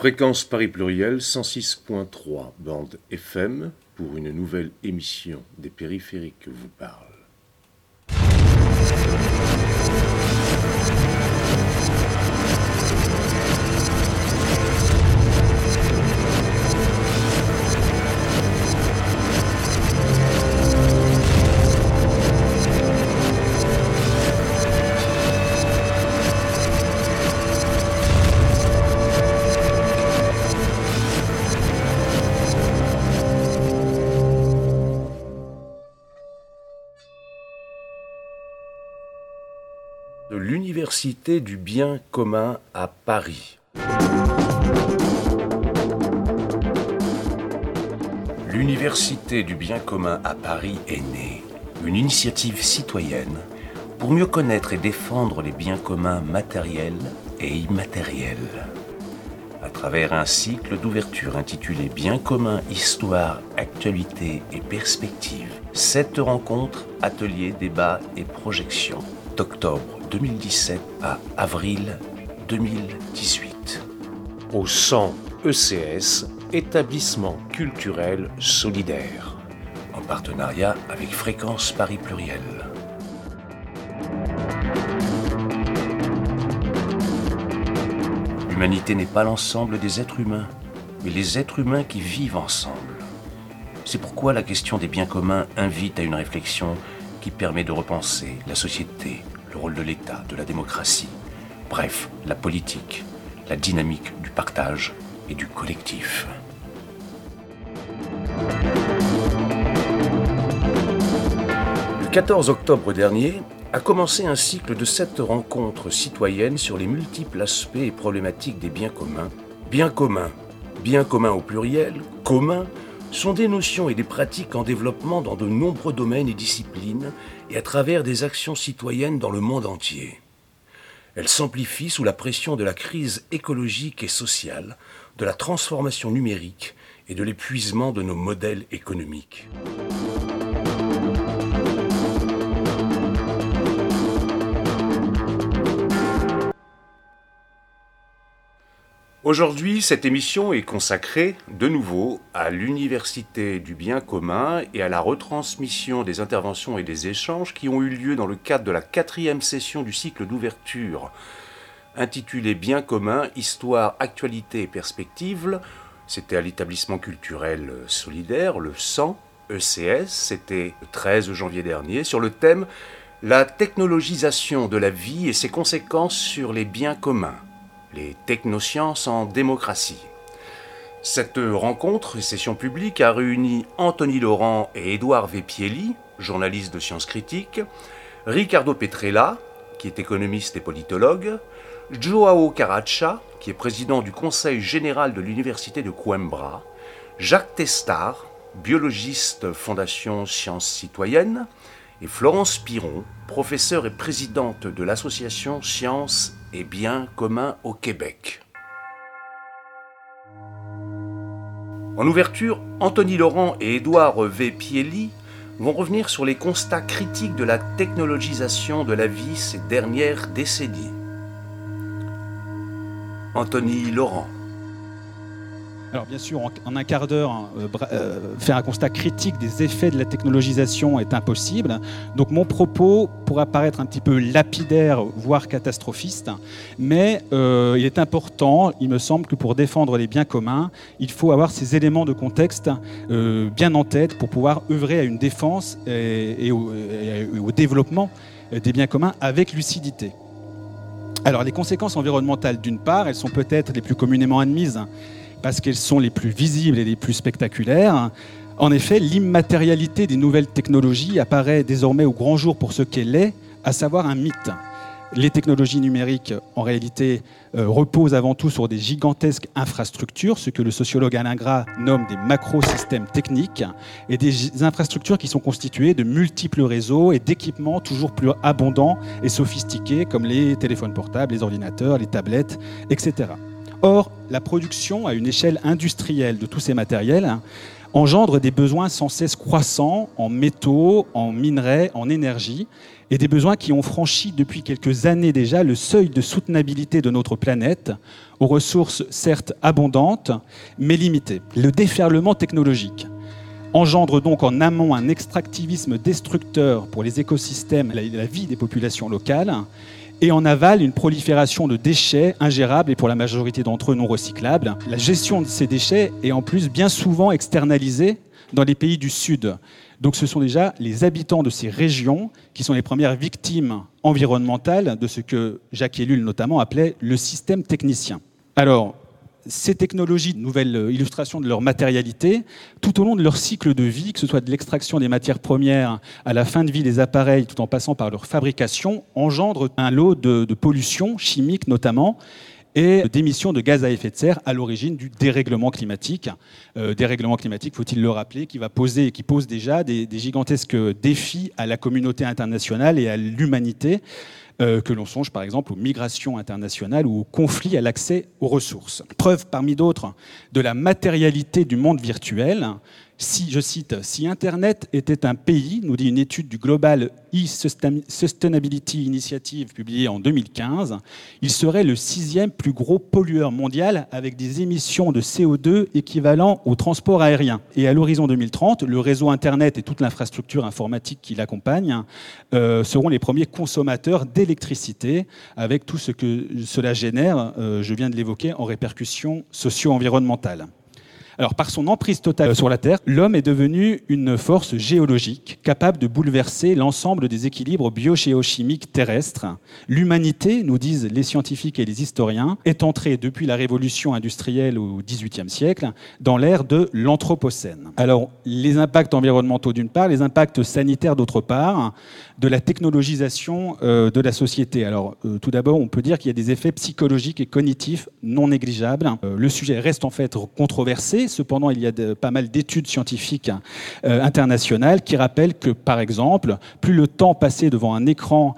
Fréquence Paris Pluriel 106.3 bande FM pour une nouvelle émission des périphériques vous parle. l'Université du bien commun à Paris. L'Université du bien commun à Paris est née, une initiative citoyenne pour mieux connaître et défendre les biens communs matériels et immatériels. À travers un cycle d'ouverture intitulé Biens communs, histoire, actualité et perspective, sept rencontres, ateliers, débats et projections d'octobre 2017 à avril 2018. Au 100 ECS, établissement culturel solidaire, en partenariat avec Fréquence Paris Pluriel. L'humanité n'est pas l'ensemble des êtres humains, mais les êtres humains qui vivent ensemble. C'est pourquoi la question des biens communs invite à une réflexion qui permet de repenser la société, le rôle de l'État, de la démocratie, bref, la politique, la dynamique du partage et du collectif. Le 14 octobre dernier a commencé un cycle de sept rencontres citoyennes sur les multiples aspects et problématiques des biens communs. Biens communs, biens communs au pluriel, communs, sont des notions et des pratiques en développement dans de nombreux domaines et disciplines et à travers des actions citoyennes dans le monde entier. Elles s'amplifient sous la pression de la crise écologique et sociale, de la transformation numérique et de l'épuisement de nos modèles économiques. Aujourd'hui, cette émission est consacrée de nouveau à l'Université du bien commun et à la retransmission des interventions et des échanges qui ont eu lieu dans le cadre de la quatrième session du cycle d'ouverture intitulé Bien commun, histoire, actualité et perspective. C'était à l'établissement culturel solidaire, le 100 ECS, c'était le 13 janvier dernier, sur le thème La technologisation de la vie et ses conséquences sur les biens communs les technosciences en démocratie. Cette rencontre et session publique a réuni Anthony Laurent et Édouard Vepielli, journalistes de sciences critiques, Ricardo Petrella, qui est économiste et politologue, Joao Caracha, qui est président du Conseil général de l'Université de Coimbra, Jacques Testard, biologiste Fondation Sciences Citoyennes, et Florence Piron, professeure et présidente de l'association Sciences et Biens communs au Québec. En ouverture, Anthony Laurent et Édouard V. Pielli vont revenir sur les constats critiques de la technologisation de la vie ces dernières décennies. Anthony Laurent. Alors bien sûr, en, un quart d'heure, hein, euh, euh, faire un constat critique des effets de la technologisation est impossible. Donc mon propos pourra paraître un petit peu lapidaire, voire catastrophiste, mais euh, il est important, il me semble, que pour défendre les biens communs, il faut avoir ces éléments de contexte bien en tête pour pouvoir œuvrer à une défense et, au, et au développement des biens communs avec lucidité. Alors les conséquences environnementales, d'une part, elles sont peut-être les plus communément admises parce qu'elles sont les plus visibles et les plus spectaculaires. En effet, l'immatérialité des nouvelles technologies apparaît désormais au grand jour pour ce qu'elle est, à savoir un mythe. Les technologies numériques, en réalité, euh, reposent avant tout sur des gigantesques infrastructures, ce que le sociologue Alain Gras nomme des macrosystèmes techniques, et des infrastructures qui sont constituées de multiples réseaux et d'équipements toujours plus abondants et sophistiqués, comme les téléphones portables, les ordinateurs, les tablettes, etc. Or, la production à une échelle industrielle de tous ces matériels engendre des besoins sans cesse croissants en métaux, en minerais, en énergie, et des besoins qui ont franchi depuis quelques années déjà le seuil de soutenabilité de notre planète, aux ressources certes abondantes, mais limitées. Le déferlement technologique engendre donc en amont un extractivisme destructeur pour les écosystèmes et la vie des populations locales, et en aval une prolifération de déchets ingérables et pour la majorité d'entre eux non recyclables. La gestion de ces déchets est en plus bien souvent externalisée dans les pays du Sud. Donc ce sont déjà les habitants de ces régions qui sont les premières victimes environnementales de ce que Jacques Ellul notamment appelait le système technicien. Alors, ces technologies, nouvelle illustration de leur matérialité, tout au long de leur cycle de vie, que ce soit de l'extraction des matières premières à la fin de vie des appareils, tout en passant par leur fabrication, engendrent un lot de, de pollution chimique notamment, et d'émissions de gaz à effet de serre à l'origine du dérèglement climatique. Euh, dérèglement climatique, faut-il le rappeler, qui va poser, qui pose déjà des, gigantesques défis à la communauté internationale et à l'humanité. Euh, que l'on songe par exemple aux migrations internationales ou aux conflits à l'accès aux ressources. Preuve parmi d'autres de la matérialité du monde virtuel, si, je cite, si Internet était un pays, nous dit une étude du Global E-Sustainability Initiative publiée en 2015, il serait le sixième plus gros pollueur mondial avec des émissions de CO2 équivalent au transport aérien. Et à l'horizon 2030, le réseau Internet et toute l'infrastructure informatique qui l'accompagne euh, seront les premiers consommateurs d'électricité avec tout ce que cela génère, euh, je viens de l'évoquer, en répercussions socio-environnementales. Alors, par son emprise totale sur la Terre, l'homme est devenu une force géologique capable de bouleverser l'ensemble des équilibres biogéochimiques terrestres. L'humanité, nous disent les scientifiques et les historiens, est entrée depuis la révolution industrielle au XVIIIe siècle dans l'ère de l'Anthropocène. Alors, les impacts environnementaux d'une part, les impacts sanitaires d'autre part, de la technologisation euh, de la société. Alors, euh, tout d'abord, on peut dire qu'il y a des effets psychologiques et cognitifs non négligeables. Euh, le sujet reste en fait controversé Cependant, il y a pas mal d'études scientifiques internationales qui rappellent que, par exemple, plus le temps passé devant un écran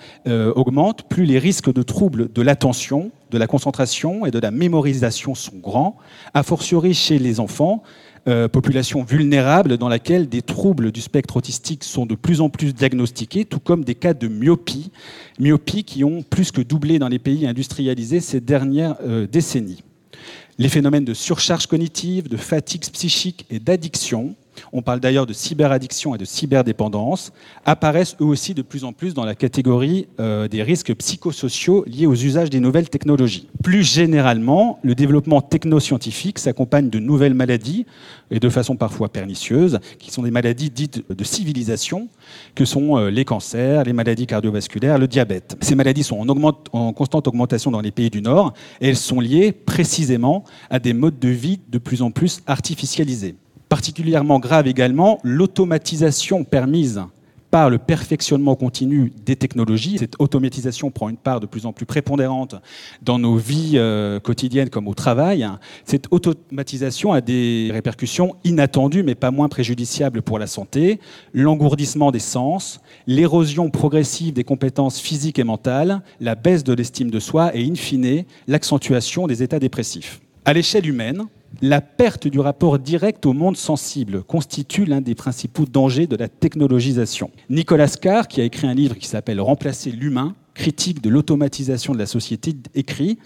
augmente, plus les risques de troubles de l'attention, de la concentration et de la mémorisation sont grands, a fortiori chez les enfants, euh, population vulnérable dans laquelle des troubles du spectre autistique sont de plus en plus diagnostiqués, tout comme des cas de myopie, myopie qui ont plus que doublé dans les pays industrialisés ces dernières décennies. Les phénomènes de surcharge cognitive, de fatigue psychique et d'addiction on parle d'ailleurs de cyberaddiction et de cyberdépendance, apparaissent eux aussi de plus en plus dans la catégorie euh, des risques psychosociaux liés aux usages des nouvelles technologies. Plus généralement, le développement technoscientifique s'accompagne de nouvelles maladies, et de façon parfois pernicieuse, qui sont des maladies dites de civilisation, que sont euh, les cancers, les maladies cardiovasculaires, le diabète. Ces maladies sont en, en constante augmentation dans les pays du Nord, et elles sont liées précisément à des modes de vie de plus en plus artificialisés. Particulièrement grave également, l'automatisation permise par le perfectionnement continu des technologies. Cette automatisation prend une part de plus en plus prépondérante dans nos vies euh, quotidiennes comme au travail. Cette automatisation a des répercussions inattendues mais pas moins préjudiciables pour la santé. L'engourdissement des sens, l'érosion progressive des compétences physiques et mentales, la baisse de l'estime de soi et in fine l'accentuation des états dépressifs. À l'échelle humaine, la perte du rapport direct au monde sensible constitue l'un des principaux dangers de la technologisation. Nicolas Carr, qui a écrit un livre qui s'appelle Remplacer l'humain, critique de l'automatisation de la société, écrit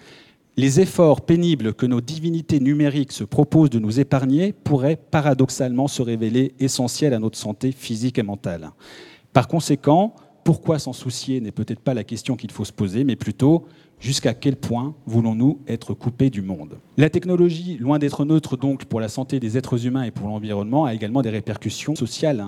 Les efforts pénibles que nos divinités numériques se proposent de nous épargner pourraient paradoxalement se révéler essentiels à notre santé physique et mentale. Par conséquent, pourquoi s'en soucier n'est peut-être pas la question qu'il faut se poser, mais plutôt Jusqu'à quel point voulons-nous être coupés du monde? La technologie, loin d'être neutre donc pour la santé des êtres humains et pour l'environnement, a également des répercussions sociales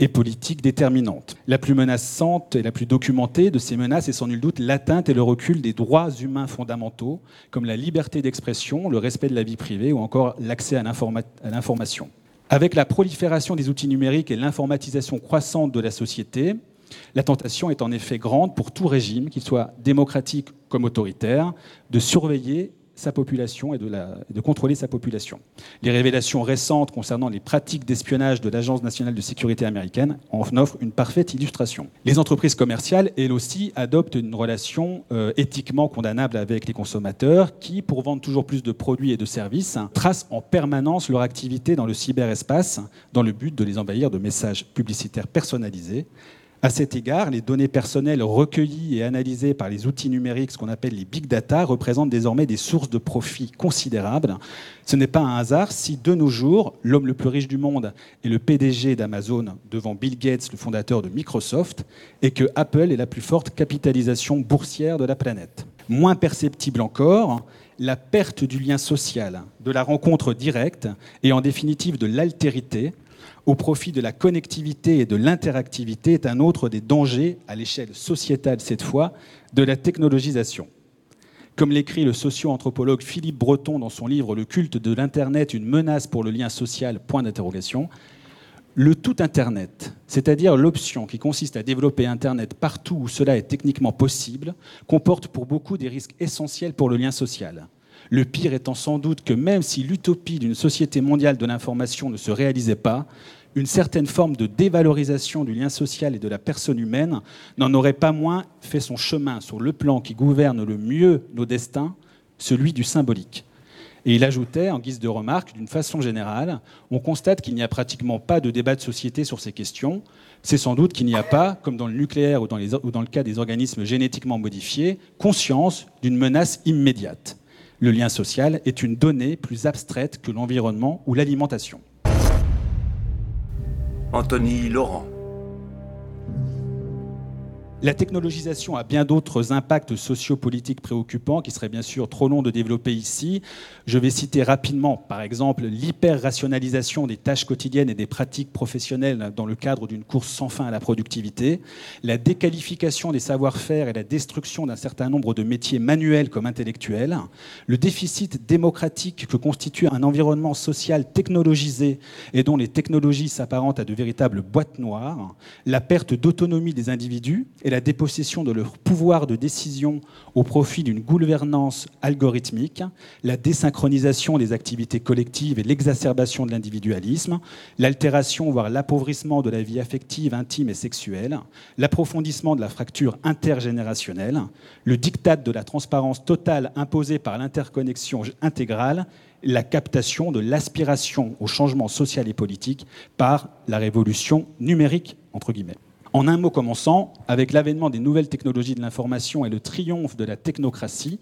et politiques déterminantes. La plus menaçante et la plus documentée de ces menaces est sans nul doute l'atteinte et le recul des droits humains fondamentaux, comme la liberté d'expression, le respect de la vie privée ou encore l'accès à l'information. Avec la prolifération des outils numériques et l'informatisation croissante de la société, la tentation est en effet grande pour tout régime, qu'il soit démocratique comme autoritaire, de surveiller sa population et de, contrôler sa population. Les révélations récentes concernant les pratiques d'espionnage de l'Agence nationale de sécurité américaine en offrent une parfaite illustration. Les entreprises commerciales, elles aussi, adoptent une relation euh, éthiquement condamnable avec les consommateurs qui, pour vendre toujours plus de produits et de services, tracent en permanence leur activité dans le cyberespace dans le but de les envahir de messages publicitaires personnalisés à cet égard, les données personnelles recueillies et analysées par les outils numériques, ce qu'on appelle les big data, représentent désormais des sources de profit considérables. Ce n'est pas un hasard si, de nos jours, l'homme le plus riche du monde est le PDG d'Amazon devant Bill Gates, le fondateur de Microsoft, et que Apple est la plus forte capitalisation boursière de la planète. Moins perceptible encore, la perte du lien social, de la rencontre directe et en définitive de l'altérité au profit de la connectivité et de l'interactivité est un autre des dangers, à l'échelle sociétale cette fois, de la technologisation. Comme l'écrit le socio-anthropologue Philippe Breton dans son livre Le culte de l'Internet, une menace pour le lien social, point d'interrogation, le tout Internet, c'est-à-dire l'option qui consiste à développer Internet partout où cela est techniquement possible, comporte pour beaucoup des risques essentiels pour le lien social. Le pire étant sans doute que même si l'utopie d'une société mondiale de l'information ne se réalisait pas, une certaine forme de dévalorisation du lien social et de la personne humaine n'en aurait pas moins fait son chemin sur le plan qui gouverne le mieux nos destins, celui du symbolique. Et il ajoutait, en guise de remarque, d'une façon générale, on constate qu'il n'y a pratiquement pas de débat de société sur ces questions. C'est sans doute qu'il n'y a pas, comme dans le nucléaire ou dans, le cas des organismes génétiquement modifiés, conscience d'une menace immédiate. Le lien social est une donnée plus abstraite que l'environnement ou l'alimentation. Anthony Laurent. La technologisation a bien d'autres impacts sociopolitiques préoccupants qui seraient bien sûr trop longs de développer ici. Je vais citer rapidement, par exemple, l'hyper-rationalisation des tâches quotidiennes et des pratiques professionnelles dans le cadre d'une course sans fin à la productivité, la déqualification des savoir-faire et la destruction d'un certain nombre de métiers manuels comme intellectuels, le déficit démocratique que constitue un environnement social technologisé et dont les technologies s'apparentent à de véritables boîtes noires, la perte d'autonomie des individus la dépossession de leur pouvoir de décision au profit d'une gouvernance algorithmique, la désynchronisation des activités collectives et l'exacerbation de l'individualisme, l'altération voire l'appauvrissement de la vie affective, intime et sexuelle, l'approfondissement de la fracture intergénérationnelle, le diktat de la transparence totale imposée par l'interconnexion intégrale la captation de l'aspiration au changement social et politique par la révolution numérique, entre guillemets. En un mot commençant, avec l'avènement des nouvelles technologies de l'information et le triomphe de la technocratie,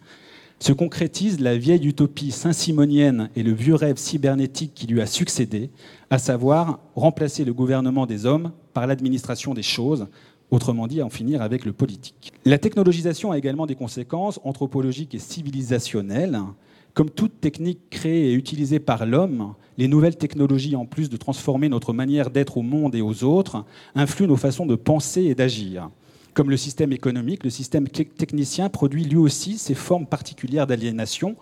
se concrétise la vieille utopie saint-simonienne et le vieux rêve cybernétique qui lui a succédé, à savoir remplacer le gouvernement des hommes par l'administration des choses, autrement dit en finir avec le politique. La technologisation a également des conséquences anthropologiques et civilisationnelles. Comme toute technique créée et utilisée par l'homme, les nouvelles technologies, en plus de transformer notre manière d'être au monde et aux autres, influent nos façons de penser et d'agir. Comme le système économique, le système technicien produit lui aussi ses formes particulières d'aliénation.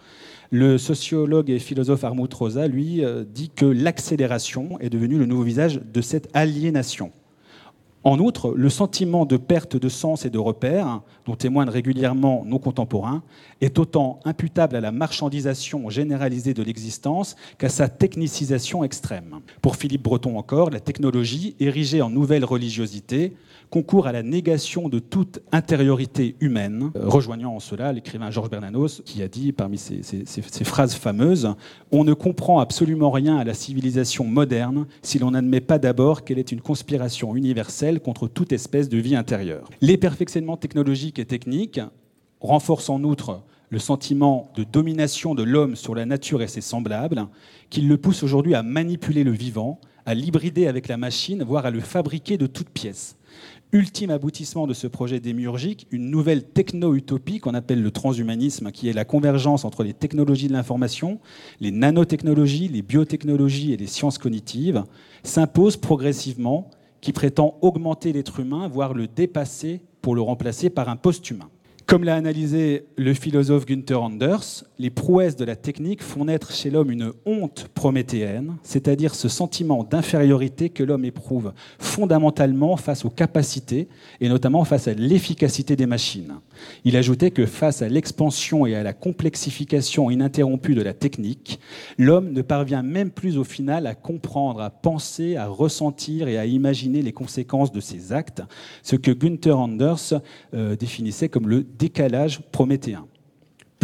Le sociologue et philosophe Armut Rosa, lui, euh, dit que l'accélération est devenue le nouveau visage de cette aliénation. En outre, le sentiment de perte de sens et de repères, dont témoignent régulièrement nos contemporains, est autant imputable à la marchandisation généralisée de l'existence qu'à sa technicisation extrême. Pour Philippe Breton encore, la technologie, érigée en nouvelle religiosité, concourt à la négation de toute intériorité humaine, euh, rejoignant en cela l'écrivain Georges Bernanos qui a dit parmi ses, phrases fameuses On ne comprend absolument rien à la civilisation moderne si l'on n'admet pas d'abord qu'elle est une conspiration universelle contre toute espèce de vie intérieure. Les perfectionnements technologiques et techniques renforcent en outre le sentiment de domination de l'homme sur la nature et ses semblables, qui le pousse aujourd'hui à manipuler le vivant, à l'hybrider avec la machine, voire à le fabriquer de toutes pièces. Ultime aboutissement de ce projet démiurgique, une nouvelle techno-utopie qu'on appelle le transhumanisme, qui est la convergence entre les technologies de l'information, les nanotechnologies, les biotechnologies et les sciences cognitives, s'impose progressivement, qui prétend augmenter l'être humain, voire le dépasser pour le remplacer par un post-humain. Comme l'a analysé le philosophe Günther Anders, les prouesses de la technique font naître chez l'homme une honte prométhéenne, c'est-à-dire ce sentiment d'infériorité que l'homme éprouve fondamentalement face aux capacités et notamment face à l'efficacité des machines. Il ajoutait que face à l'expansion et à la complexification ininterrompue de la technique, l'homme ne parvient même plus au final à comprendre, à penser, à ressentir et à imaginer les conséquences de ses actes, ce que Günther Anders euh, définissait comme le décalage prométhéen.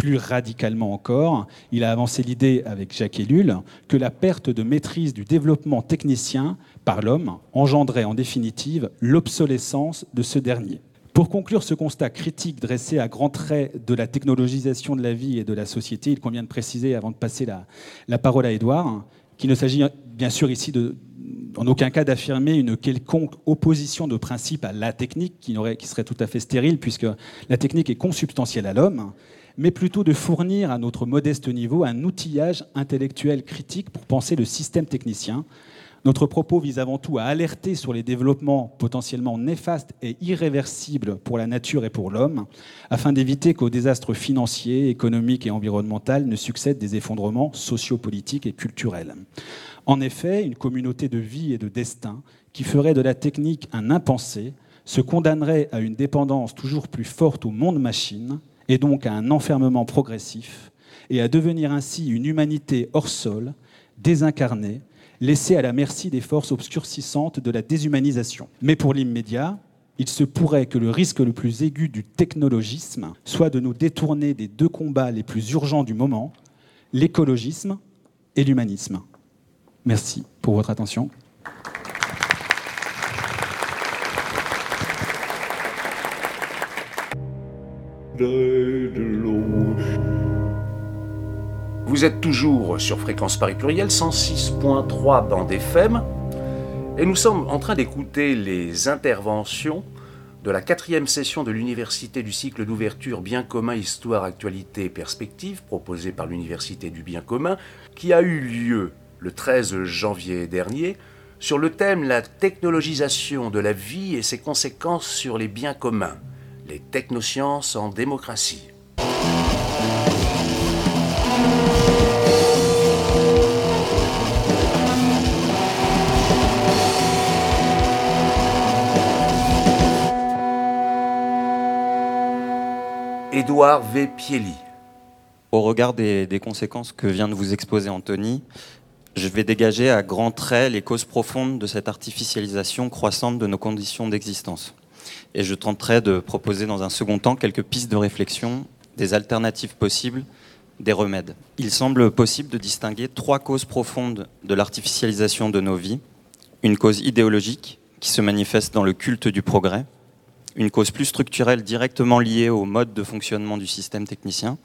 Plus radicalement encore, il a avancé l'idée avec Jacques Ellul que la perte de maîtrise du développement technicien par l'homme engendrait en définitive l'obsolescence de ce dernier. Pour conclure ce constat critique dressé à grands traits de la technologisation de la vie et de la société, il convient de préciser, avant de passer la, parole à Édouard, qu'il ne s'agit bien sûr ici en aucun cas d'affirmer une quelconque opposition de principe à la technique, qui serait tout à fait stérile, puisque la technique est consubstantielle à l'homme, mais plutôt de fournir à notre modeste niveau un outillage intellectuel critique pour penser le système technicien. Notre propos vise avant tout à alerter sur les développements potentiellement néfastes et irréversibles pour la nature et pour l'homme, afin d'éviter qu'aux désastres financiers, économiques et environnementaux ne succèdent des effondrements sociopolitiques et culturels. En effet, une communauté de vie et de destin qui ferait de la technique un impensé se condamnerait à une dépendance toujours plus forte au monde machine et donc à un enfermement progressif et à devenir ainsi une humanité hors sol, désincarnée, laissée à la merci des forces obscurcissantes de la déshumanisation. Mais pour l'immédiat, il se pourrait que le risque le plus aigu du technologisme soit de nous détourner des deux combats les plus urgents du moment, l'écologisme et l'humanisme. Merci pour votre attention. Vous êtes toujours sur Fréquence Paris Pluriel 106.3 bande FM et nous sommes en train d'écouter les interventions de la quatrième session de l'Université du cycle d'ouverture Bien commun, Histoire, Actualité et Perspective proposée par l'Université du Bien commun qui a eu lieu le 13 janvier dernier sur le thème La technologisation de la vie et ses conséquences sur les biens communs, les technosciences en démocratie. Édouard V. Au regard des, des, conséquences que vient de vous exposer Anthony, je vais dégager à grands traits les causes profondes de cette artificialisation croissante de nos conditions d'existence. Et je tenterai de proposer dans un second temps quelques pistes de réflexion, des alternatives possibles, des remèdes. Il semble possible de distinguer trois causes profondes de l'artificialisation de nos vies. Une cause idéologique qui se manifeste dans le culte du progrès, une cause plus structurelle directement liée au mode de fonctionnement du système technicien,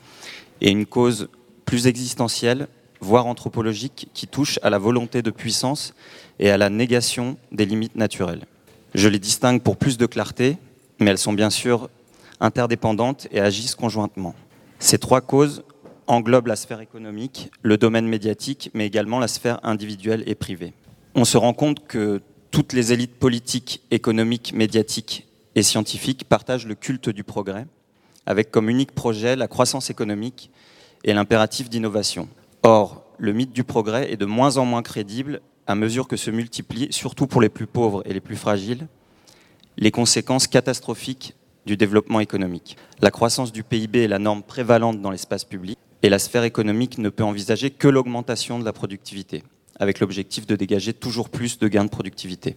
et une cause plus existentielle voire anthropologique, qui touche à la volonté de puissance et à la négation des limites naturelles. Je les distingue pour plus de clarté, mais elles sont bien sûr interdépendantes et agissent conjointement. Ces trois causes englobent la sphère économique, le domaine médiatique, mais également la sphère individuelle et privée. On se rend compte que toutes les élites politiques, économiques, médiatiques et scientifiques partagent le culte du progrès, avec comme unique projet la croissance économique et l'impératif d'innovation. Or, le mythe du progrès est de moins en moins crédible à mesure que se multiplient, surtout pour les plus pauvres et les plus fragiles, les conséquences catastrophiques du développement économique. La croissance du PIB est la norme prévalente dans l'espace public et la sphère économique ne peut envisager que l'augmentation de la productivité, avec l'objectif de dégager toujours plus de gains de productivité.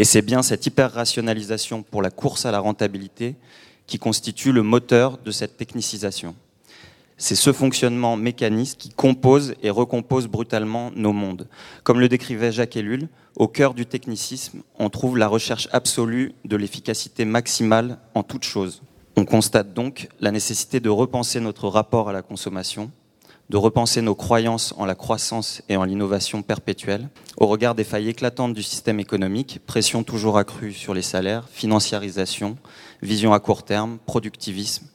Et c'est bien cette hyper-rationalisation pour la course à la rentabilité qui constitue le moteur de cette technicisation. C'est ce fonctionnement mécaniste qui compose et recompose brutalement nos mondes. Comme le décrivait Jacques Ellul, au cœur du technicisme, on trouve la recherche absolue de l'efficacité maximale en toute chose. On constate donc la nécessité de repenser notre rapport à la consommation, de repenser nos croyances en la croissance et en l'innovation perpétuelle, au regard des failles éclatantes du système économique, pression toujours accrue sur les salaires, financiarisation, vision à court terme, productivisme.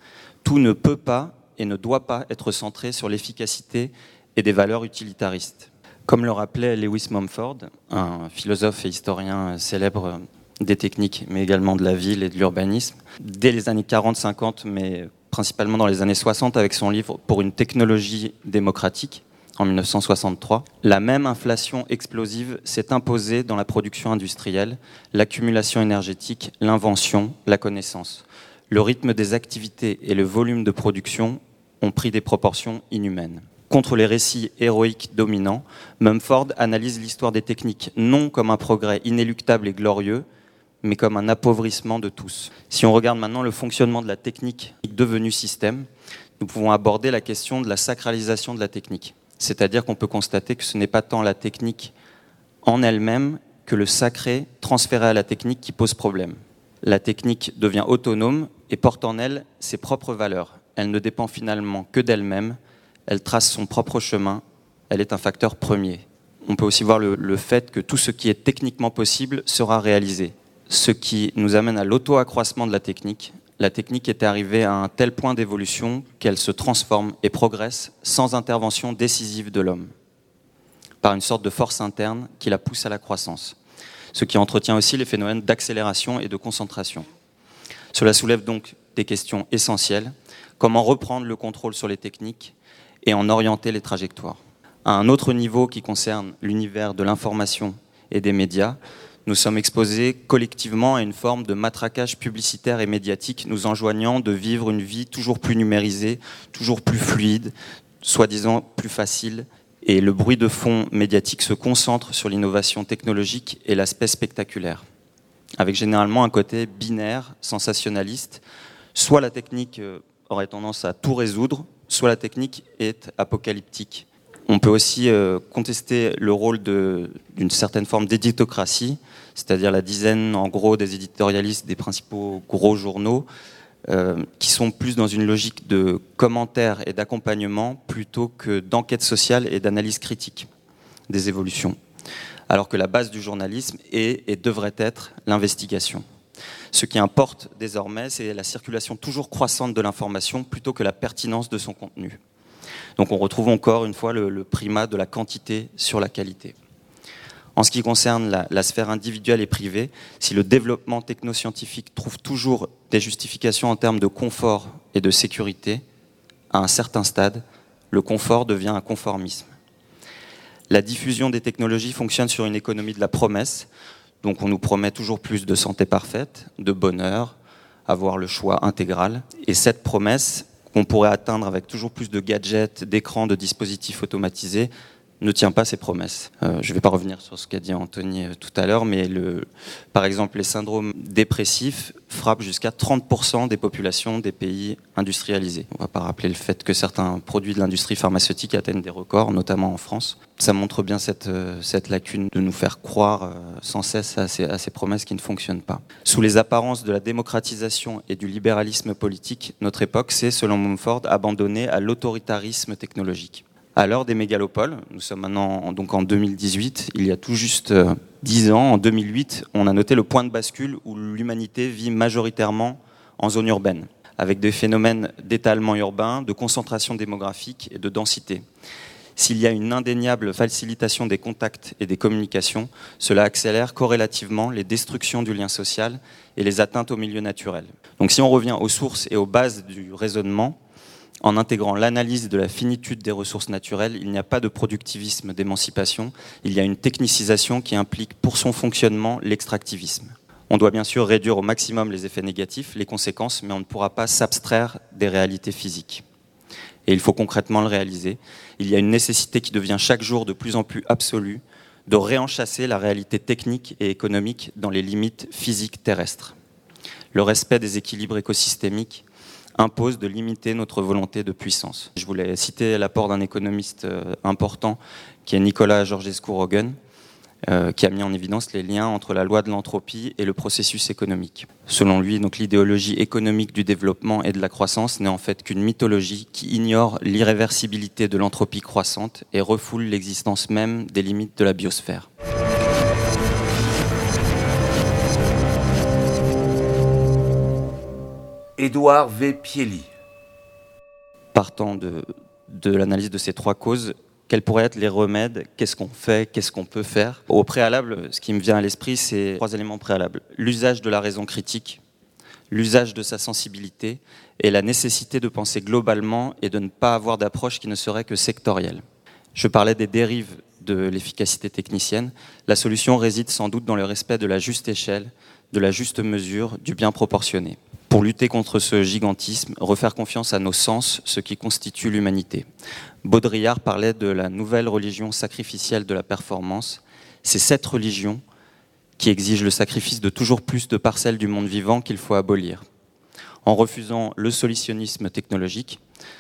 Tout ne peut pas et ne doit pas être centré sur l'efficacité et des valeurs utilitaristes. Comme le rappelait Lewis Mumford, un philosophe et historien célèbre des techniques, mais également de la ville et de l'urbanisme. Dès les années 40-50, mais principalement dans les années 60, avec son livre Pour une technologie démocratique, en 1963, la même inflation explosive s'est imposée dans la production industrielle, l'accumulation énergétique, l'invention, la connaissance. Le rythme des activités et le volume de production ont pris des proportions inhumaines. Contre les récits héroïques dominants, Mumford analyse l'histoire des techniques non comme un progrès inéluctable et glorieux, mais comme un appauvrissement de tous. Si on regarde maintenant le fonctionnement de la technique devenue système, nous pouvons aborder la question de la sacralisation de la technique. C'est-à-dire qu'on peut constater que ce n'est pas tant la technique en elle-même que le sacré transféré à la technique qui pose problème. La technique devient autonome et porte en elle ses propres valeurs. Elle ne dépend finalement que d'elle-même, elle trace son propre chemin, elle est un facteur premier. On peut aussi voir le, le fait que tout ce qui est techniquement possible sera réalisé. Ce qui nous amène à l'auto-accroissement de la technique, la technique était arrivée à un tel point d'évolution qu'elle se transforme et progresse sans intervention décisive de l'homme, par une sorte de force interne qui la pousse à la croissance, ce qui entretient aussi les phénomènes d'accélération et de concentration. Cela soulève donc des questions essentielles, comment reprendre le contrôle sur les techniques et en orienter les trajectoires? À un autre niveau qui concerne l'univers de l'information et des médias, nous sommes exposés collectivement à une forme de matraquage publicitaire et médiatique, nous enjoignant de vivre une vie toujours plus numérisée, toujours plus fluide, soi-disant plus facile. Et le bruit de fond médiatique se concentre sur l'innovation technologique et l'aspect spectaculaire, avec généralement un côté binaire, sensationnaliste. Soit la technique euh, aurait tendance à tout résoudre, soit la technique est apocalyptique. On peut aussi euh, contester le rôle d'une certaine forme d'éditocratie, c'est-à-dire la dizaine en gros des éditorialistes des principaux gros journaux, euh, qui sont plus dans une logique de commentaire et d'accompagnement plutôt que d'enquête sociale et d'analyse critique des évolutions. Alors que la base du journalisme est et devrait être l'investigation. Ce qui importe désormais, c'est la circulation toujours croissante de l'information plutôt que la pertinence de son contenu. Donc on retrouve encore une fois le, primat de la quantité sur la qualité. En ce qui concerne la, sphère individuelle et privée, si le développement technoscientifique trouve toujours des justifications en termes de confort et de sécurité, à un certain stade, le confort devient un conformisme. La diffusion des technologies fonctionne sur une économie de la promesse, donc on nous promet toujours plus de santé parfaite, de bonheur, avoir le choix intégral. Et cette promesse, qu'on pourrait atteindre avec toujours plus de gadgets, d'écrans, de dispositifs automatisés, ne tient pas ses promesses. Euh, je ne vais pas revenir sur ce qu'a dit Anthony euh, tout à l'heure, mais par exemple, les syndromes dépressifs frappent jusqu'à 30% des populations des pays industrialisés. On ne va pas rappeler le fait que certains produits de l'industrie pharmaceutique atteignent des records, notamment en France. Ça montre bien cette, euh, lacune de nous faire croire sans cesse à ces, à ces promesses qui ne fonctionnent pas. Sous les apparences de la démocratisation et du libéralisme politique, notre époque s'est, selon Mumford, abandonnée à l'autoritarisme technologique à l'heure des mégalopoles. Nous sommes maintenant donc en 2018. Il y a tout juste euh, dix ans, en 2008, on a noté le point de bascule où l'humanité vit majoritairement en zone urbaine, avec des phénomènes d'étalement urbain, de concentration démographique et de densité. S'il y a une indéniable facilitation des contacts et des communications, cela accélère corrélativement les destructions du lien social et les atteintes au milieu naturel. Donc si on revient aux sources et aux bases du raisonnement, en intégrant l'analyse de la finitude des ressources naturelles, il n'y a pas de productivisme d'émancipation, il y a une technicisation qui implique pour son fonctionnement l'extractivisme. On doit bien sûr réduire au maximum les effets négatifs, les conséquences, mais on ne pourra pas s'abstraire des réalités physiques. Et il faut concrètement le réaliser. Il y a une nécessité qui devient chaque jour de plus en plus absolue de réenchasser la réalité technique et économique dans les limites physiques terrestres. Le respect des équilibres écosystémiques, impose de limiter notre volonté de puissance. Je voulais citer l'apport d'un économiste euh, important qui est Nicolas Georgescu-Roegen, euh, qui a mis en évidence les liens entre la loi de l'entropie et le processus économique. Selon lui, l'idéologie économique du développement et de la croissance n'est en fait qu'une mythologie qui ignore l'irréversibilité de l'entropie croissante et refoule l'existence même des limites de la biosphère. Édouard V. Pieli. Partant de, l'analyse de ces trois causes, quels pourraient être les remèdes, qu'est-ce qu'on fait, qu'est-ce qu'on peut faire? Au préalable, ce qui me vient à l'esprit, c'est trois éléments préalables. L'usage de la raison critique, l'usage de sa sensibilité et la nécessité de penser globalement et de ne pas avoir d'approche qui ne serait que sectorielle. Je parlais des dérives de l'efficacité technicienne. La solution réside sans doute dans le respect de la juste échelle, de la juste mesure, du bien proportionné. Pour lutter contre ce gigantisme, refaire confiance à nos sens, ce qui constitue l'humanité. Baudrillard parlait de la nouvelle religion sacrificielle de la performance. C'est cette religion qui exige le sacrifice de toujours plus de parcelles du monde vivant qu'il faut abolir. En refusant le solutionnisme technologique,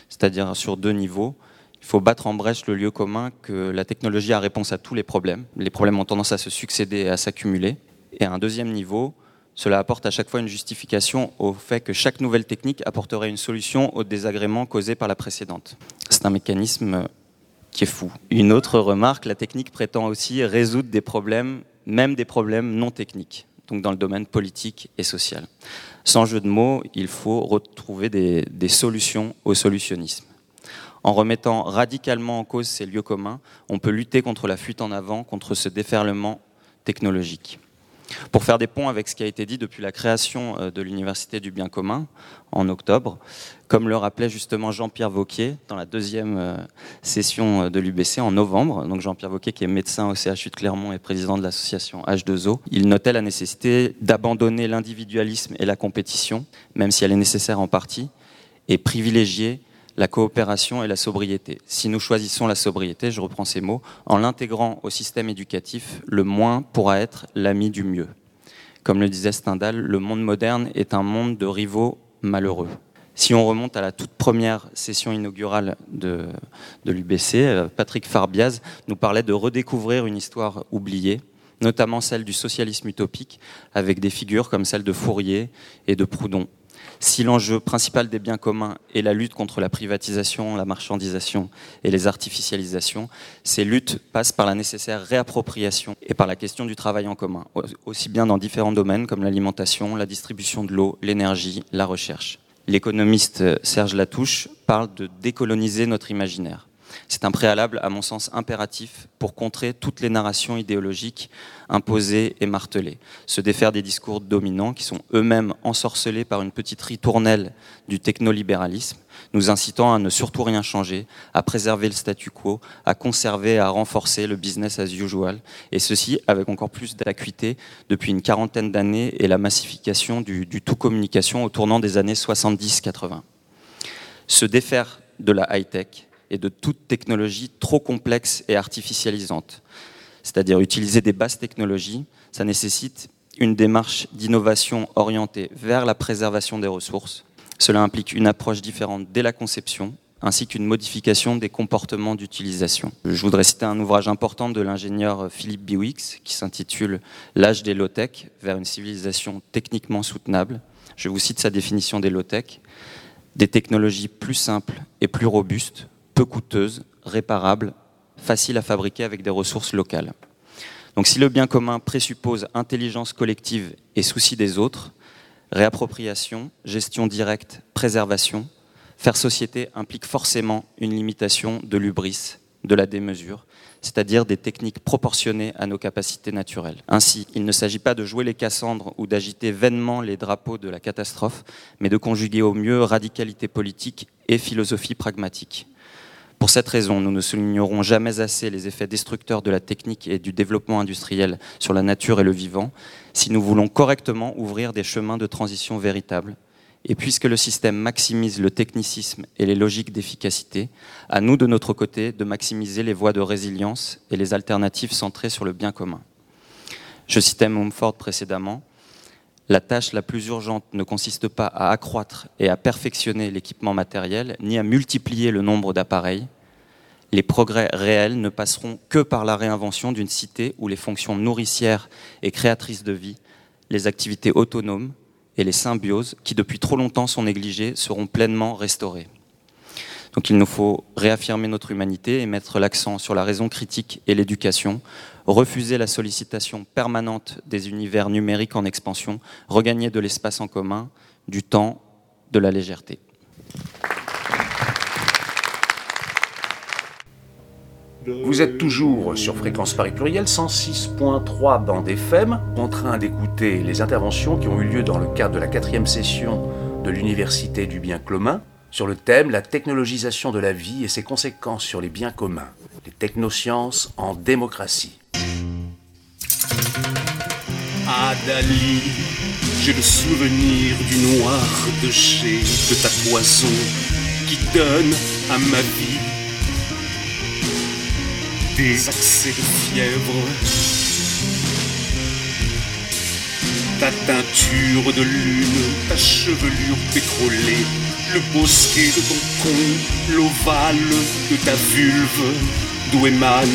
c'est-à-dire sur deux niveaux, il faut battre en brèche le lieu commun que la technologie a réponse à tous les problèmes. Les problèmes ont tendance à se succéder et à s'accumuler. Et à un deuxième niveau, cela apporte à chaque fois une justification au fait que chaque nouvelle technique apporterait une solution aux désagréments causés par la précédente. C'est un mécanisme qui est fou. Une autre remarque, la technique prétend aussi résoudre des problèmes, même des problèmes non techniques, donc dans le domaine politique et social. Sans jeu de mots, il faut retrouver des solutions au solutionnisme. En remettant radicalement en cause ces lieux communs, on peut lutter contre la fuite en avant, contre ce déferlement technologique. Pour faire des ponts avec ce qui a été dit depuis la création euh, de l'Université du bien commun en octobre, comme le rappelait justement Jean-Pierre Vauquier dans la deuxième euh, session euh, de l'UBC en novembre, donc Jean-Pierre Vauquier qui est médecin au CHU de Clermont et président de l'association H2O, il notait la nécessité d'abandonner l'individualisme et la compétition, même si elle est nécessaire en partie, et privilégier la coopération et la sobriété. Si nous choisissons la sobriété, je reprends ces mots, en l'intégrant au système éducatif, le moins pourra être l'ami du mieux. Comme le disait Stendhal, le monde moderne est un monde de rivaux malheureux. Si on remonte à la toute première session inaugurale de, l'UBC, euh, Patrick Farbiaz nous parlait de redécouvrir une histoire oubliée, notamment celle du socialisme utopique, avec des figures comme celle de Fourier et de Proudhon, si l'enjeu principal des biens communs est la lutte contre la privatisation, la marchandisation et les artificialisations, ces luttes passent par la nécessaire réappropriation et par la question du travail en commun, aussi bien dans différents domaines comme l'alimentation, la distribution de l'eau, l'énergie, la recherche. L'économiste Serge Latouche parle de décoloniser notre imaginaire. C'est un préalable, à mon sens, impératif pour contrer toutes les narrations idéologiques imposées et martelées. Se défaire des discours dominants qui sont eux-mêmes ensorcelés par une petite ritournelle du technolibéralisme, nous incitant à ne surtout rien changer, à préserver le statu quo, à conserver et à renforcer le business as usual, et ceci avec encore plus d'acuité depuis une quarantaine d'années et la massification du, tout communication au tournant des années 70-80. Se défaire de la high-tech, et de toute technologie trop complexe et artificialisante. C'est-à-dire utiliser des basses technologies, ça nécessite une démarche d'innovation orientée vers la préservation des ressources. Cela implique une approche différente dès la conception, ainsi qu'une modification des comportements d'utilisation. Je voudrais citer un ouvrage important de l'ingénieur Philippe Biwix qui s'intitule L'âge des low-tech vers une civilisation techniquement soutenable. Je vous cite sa définition des low-tech. Des technologies plus simples et plus robustes peu coûteuse, réparable, facile à fabriquer avec des ressources locales. Donc si le bien commun présuppose intelligence collective et souci des autres, réappropriation, gestion directe, préservation, faire société implique forcément une limitation de l'ubris, de la démesure, c'est-à-dire des techniques proportionnées à nos capacités naturelles. Ainsi, il ne s'agit pas de jouer les Cassandres ou d'agiter vainement les drapeaux de la catastrophe, mais de conjuguer au mieux radicalité politique et philosophie pragmatique. Pour cette raison, nous ne soulignerons jamais assez les effets destructeurs de la technique et du développement industriel sur la nature et le vivant, si nous voulons correctement ouvrir des chemins de transition véritables. Et puisque le système maximise le technicisme et les logiques d'efficacité, à nous de notre côté de maximiser les voies de résilience et les alternatives centrées sur le bien commun. Je citais Mumford précédemment. La tâche la plus urgente ne consiste pas à accroître et à perfectionner l'équipement matériel, ni à multiplier le nombre d'appareils. Les progrès réels ne passeront que par la réinvention d'une cité où les fonctions nourricières et créatrices de vie, les activités autonomes et les symbioses, qui depuis trop longtemps sont négligées, seront pleinement restaurées. Donc il nous faut réaffirmer notre humanité et mettre l'accent sur la raison critique et l'éducation, refuser la sollicitation permanente des univers numériques en expansion, regagner de l'espace en commun, du temps, de la légèreté. Vous êtes toujours sur Fréquence Paris Pluriel 106.3 bande FM, en train d'écouter les interventions qui ont eu lieu dans le cadre de la quatrième session de l'Université du bien commun sur le thème La technologisation de la vie et ses conséquences sur les biens communs, les technosciences en démocratie. Adali, j'ai le souvenir du noir de chez de ta poison qui donne à ma vie des accès de fièvre. Ta teinture de lune, ta chevelure pétrolée, le bosquet de ton con, l'ovale de ta vulve, d'où émanent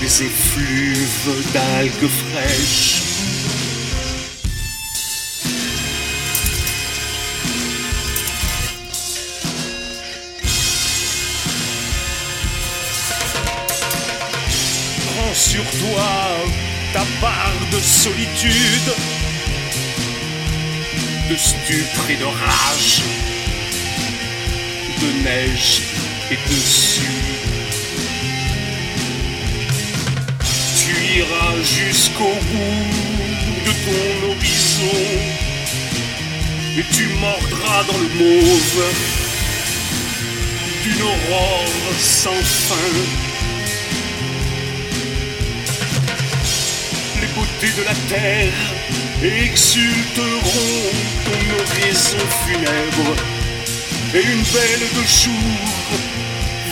des effluves d'algues fraîches. Sur toi ta part de solitude, de stupre et de rage, de neige et de suie. Tu iras jusqu'au bout de ton horizon et tu mordras dans le mauve d'une aurore sans fin. Les beautés de la terre exulteront ton oraison funèbre et une belle de jour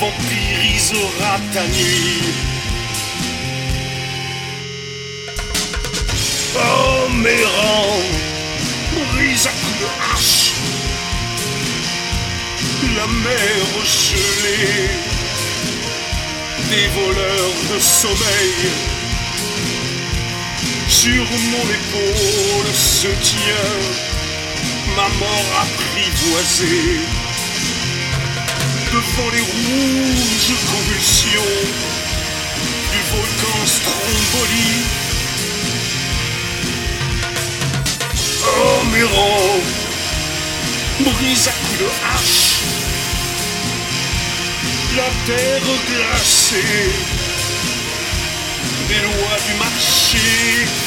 vampirisera ta nuit. Oh mes brise à coups de hache, la mer gelée, des voleurs de sommeil. Sur mon épaule se tient ma mort apprivoisée. Devant les rouges convulsions du volcan Stromboli. Oh mes rangs, brise à coups de hache, la terre glacée des lois du marché.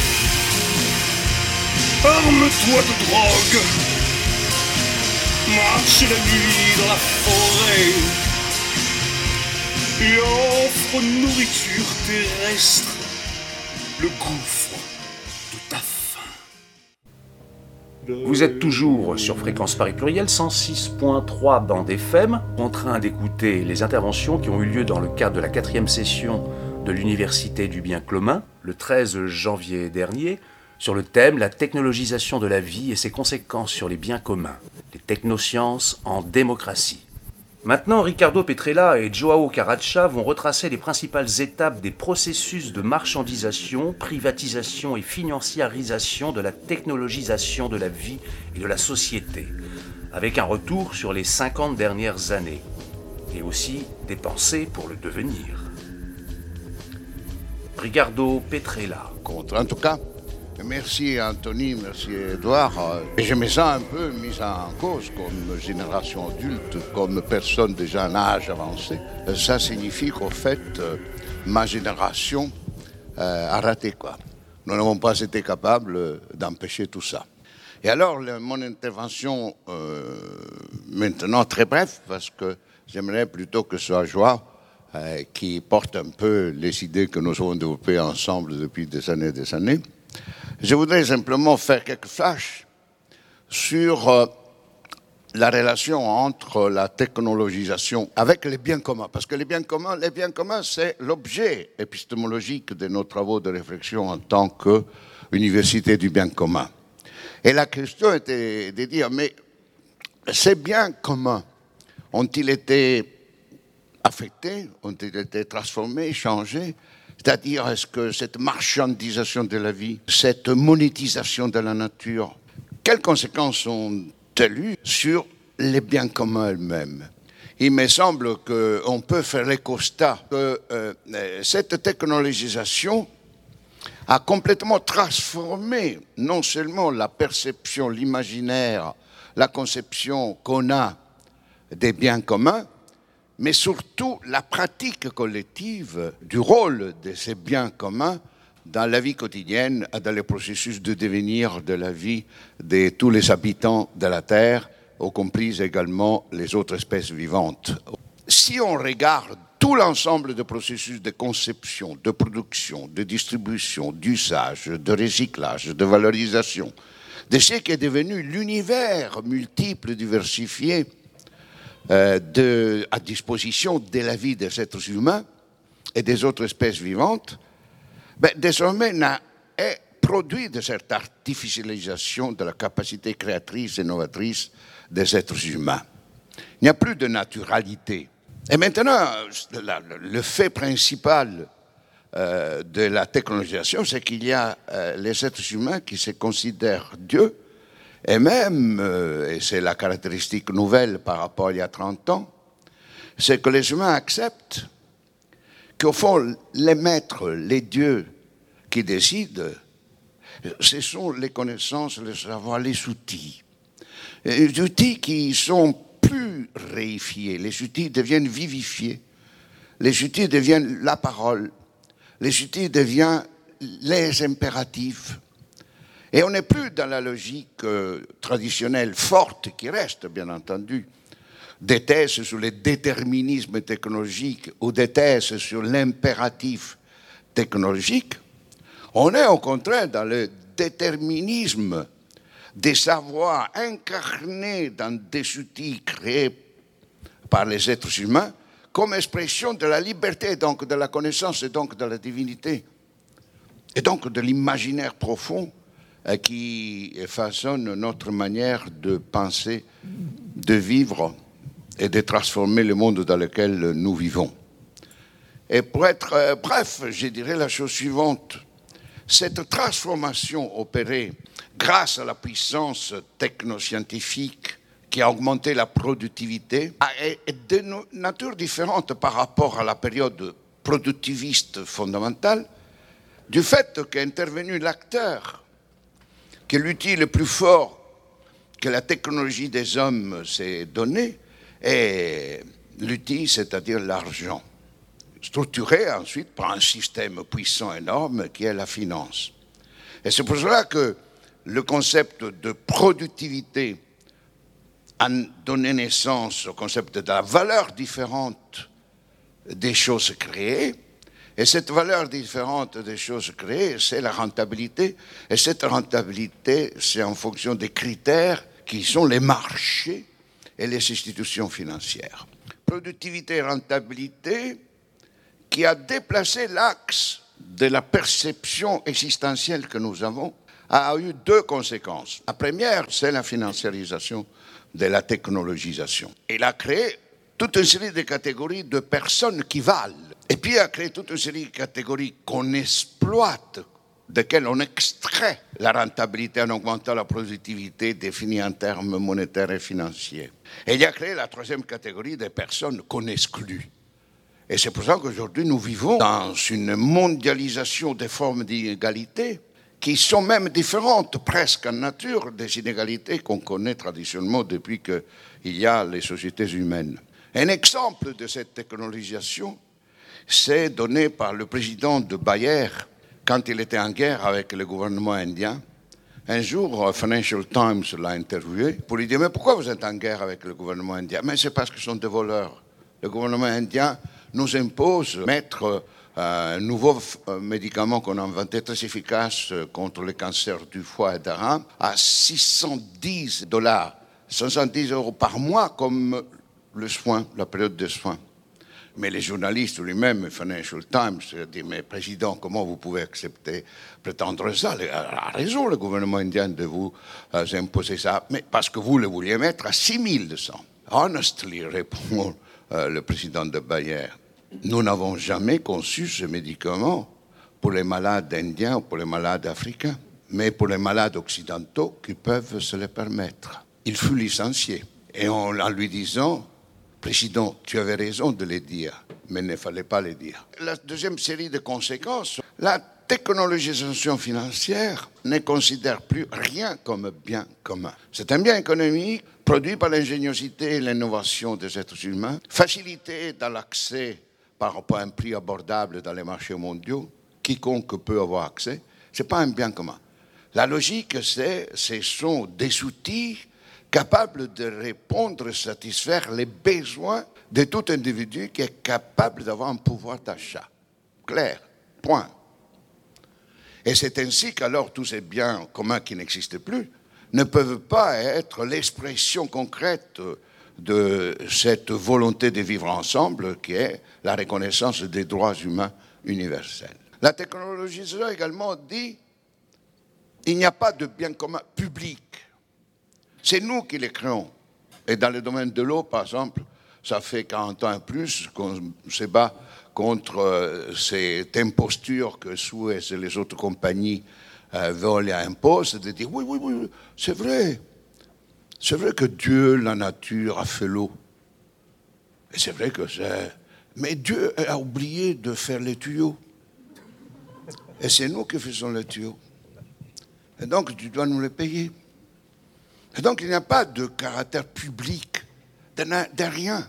Arme-toi de drogue, marche la nuit dans la forêt. Et offre nourriture terrestre, le gouffre de ta faim. Vous êtes toujours sur Fréquence Paris Pluriel 106.3 bande FM, en train d'écouter les interventions qui ont eu lieu dans le cadre de la quatrième session de l'Université du bien commun, le 13 janvier dernier, sur le thème La technologisation de la vie et ses conséquences sur les biens communs, les technosciences en démocratie. Maintenant, Ricardo Petrella et Joao Caracha vont retracer les principales étapes des processus de marchandisation, privatisation et financiarisation de la technologisation de la vie et de la société, avec un retour sur les 50 dernières années, et aussi des pensées pour le devenir. Ricardo Petrella. En tout cas, merci Anthony, merci Edouard. Euh, Et je me sens un peu mis en cause comme génération adulte, comme personne déjà en âge avancé. Euh, Ça signifie qu'au fait, euh, ma génération euh, a raté quoi. Nous n'avons pas été capables euh, d'empêcher tout ça. Et alors, mon intervention euh, maintenant très bref, parce que j'aimerais plutôt que ce soit Joie euh, qui porte un peu les idées que nous avons développées ensemble depuis des années et des années. Je voudrais simplement faire quelques flashs sur euh, la relation entre la technologisation avec les biens communs. Parce que les biens communs, les biens communs, c'est l'objet épistémologique de nos travaux de réflexion en tant qu'université du bien commun. Et la question était de dire, mais ces biens communs ont-ils été affectés, ont-ils été transformés, changés? C'est-à-dire, est-ce que cette marchandisation de la vie, cette monétisation de la nature, quelles conséquences ont-elles eu sur les biens communs elles-mêmes Il me semble qu'on peut faire le constat que euh, euh, cette technologisation a complètement transformé non seulement la perception, l'imaginaire, la conception qu'on a des biens communs, mais surtout la pratique collective du rôle de ces biens communs dans la vie quotidienne dans le processus de devenir de la vie de tous les habitants de la Terre, y compris également les autres espèces vivantes. Si on regarde tout l'ensemble des processus de conception, de production, de distribution, d'usage, de recyclage, de valorisation, de ce qui est devenu l'univers multiple, diversifié, euh, à disposition de la vie des êtres humains et des autres espèces vivantes, ben, désormais est produit de cette artificialisation de la capacité créatrice et novatrice des êtres humains. Il n'y a plus de naturalité. Et maintenant, le fait principal euh, de la technologisation, c'est qu'il y a euh, les êtres humains qui se considèrent Dieu, et même, euh, et c'est la caractéristique nouvelle par rapport à il y a 30 ans, c'est que les humains acceptent qu'au fond, les maîtres, les dieux qui décident, ce sont les connaissances, les savoirs, les outils. Les outils qui sont plus réifiés, les outils deviennent vivifiés, les outils deviennent la parole, les outils deviennent les impératifs. Et on n'est plus dans la logique euh, traditionnelle forte qui reste, bien entendu, des thèses sur le déterminisme technologique ou des thèses sur l'impératif technologique. On est au contraire dans le déterminisme des savoirs incarnés dans des outils créés par les êtres humains comme expression de la liberté, donc de la connaissance et donc de la divinité, et donc de l'imaginaire profond qui façonne notre manière de penser, de vivre et de transformer le monde dans lequel nous vivons. Et pour être euh, bref, je dirais la chose suivante. Cette transformation opérée grâce à la puissance technoscientifique qui a augmenté la productivité est de nature différente par rapport à la période productiviste fondamentale du fait qu'est intervenu l'acteur, que l'outil le plus fort que la technologie des hommes s'est donné est l'outil, c'est-à-dire l'argent, structuré ensuite par un système puissant énorme qui est la finance. Et c'est pour cela que le concept de productivité a donné naissance au concept de la valeur différente des choses créées. Et cette valeur différente des choses créées, c'est la rentabilité. Et cette rentabilité, c'est en fonction des critères qui sont les marchés et les institutions financières. Productivité et rentabilité qui a déplacé l'axe de la perception existentielle que nous avons a eu deux conséquences. La première, c'est la financiarisation de la technologisation. Il a créé toute une série de catégories de personnes qui valent. Et puis il a créé toute une série de catégories qu'on exploite, desquelles on extrait la rentabilité en augmentant la productivité définie en termes monétaires et financiers. Et il a créé la troisième catégorie des personnes qu'on exclut. Et c'est pour ça qu'aujourd'hui nous vivons dans une mondialisation des formes d'inégalité qui sont même différentes presque en nature des inégalités qu'on connaît traditionnellement depuis qu'il y a les sociétés humaines. Un exemple de cette technologisation, c'est donné par le président de Bayer quand il était en guerre avec le gouvernement indien. Un jour, Financial Times l'a interviewé pour lui dire Mais pourquoi vous êtes en guerre avec le gouvernement indien? Mais c'est parce qu'ils sont des voleurs. Le gouvernement indien nous impose mettre un nouveau euh, médicament qu'on a inventé très efficace euh, contre le cancer du foie et reins à 610 dollars, 70 euros par mois comme le soin, la période de soins. Mais les journalistes lui-même, Financial Times, dit Mais président, comment vous pouvez accepter, prétendre ça? A raison, le gouvernement indien, de vous euh, imposer ça. Mais parce que vous le vouliez mettre à 6200. Honestly, répond le président de Bayer. Nous n'avons jamais conçu ce médicament pour les malades indiens ou pour les malades africains, mais pour les malades occidentaux qui peuvent se le permettre. Il fut licencié. Et en lui disant, Président, tu avais raison de le dire, mais il ne fallait pas le dire. La deuxième série de conséquences, la technologisation financière ne considère plus rien comme bien commun. C'est un bien économique produit par l'ingéniosité et l'innovation des êtres humains, facilité dans l'accès par un prix abordable dans les marchés mondiaux, quiconque peut avoir accès. Ce n'est pas un bien commun. La logique, c'est ce sont des outils capables de répondre, satisfaire les besoins de tout individu qui est capable d'avoir un pouvoir d'achat. Clair. Point. Et c'est ainsi qu'alors tous ces biens communs qui n'existent plus ne peuvent pas être l'expression concrète de cette volonté de vivre ensemble qui est la reconnaissance des droits humains universels. La technologie également dit il n'y a pas de bien commun public. C'est nous qui les créons. Et dans le domaine de l'eau, par exemple, ça fait 40 ans et plus qu'on se bat contre euh, cette imposture que Suez et les autres compagnies euh, veulent et imposent, de dire oui, oui, oui, c'est vrai. C'est vrai que Dieu, la nature, a fait l'eau. Et c'est vrai que c'est. Mais Dieu a oublié de faire les tuyaux. Et c'est nous qui faisons les tuyaux. Et donc, tu dois nous les payer. Donc, il n'y a pas de caractère public de, rien.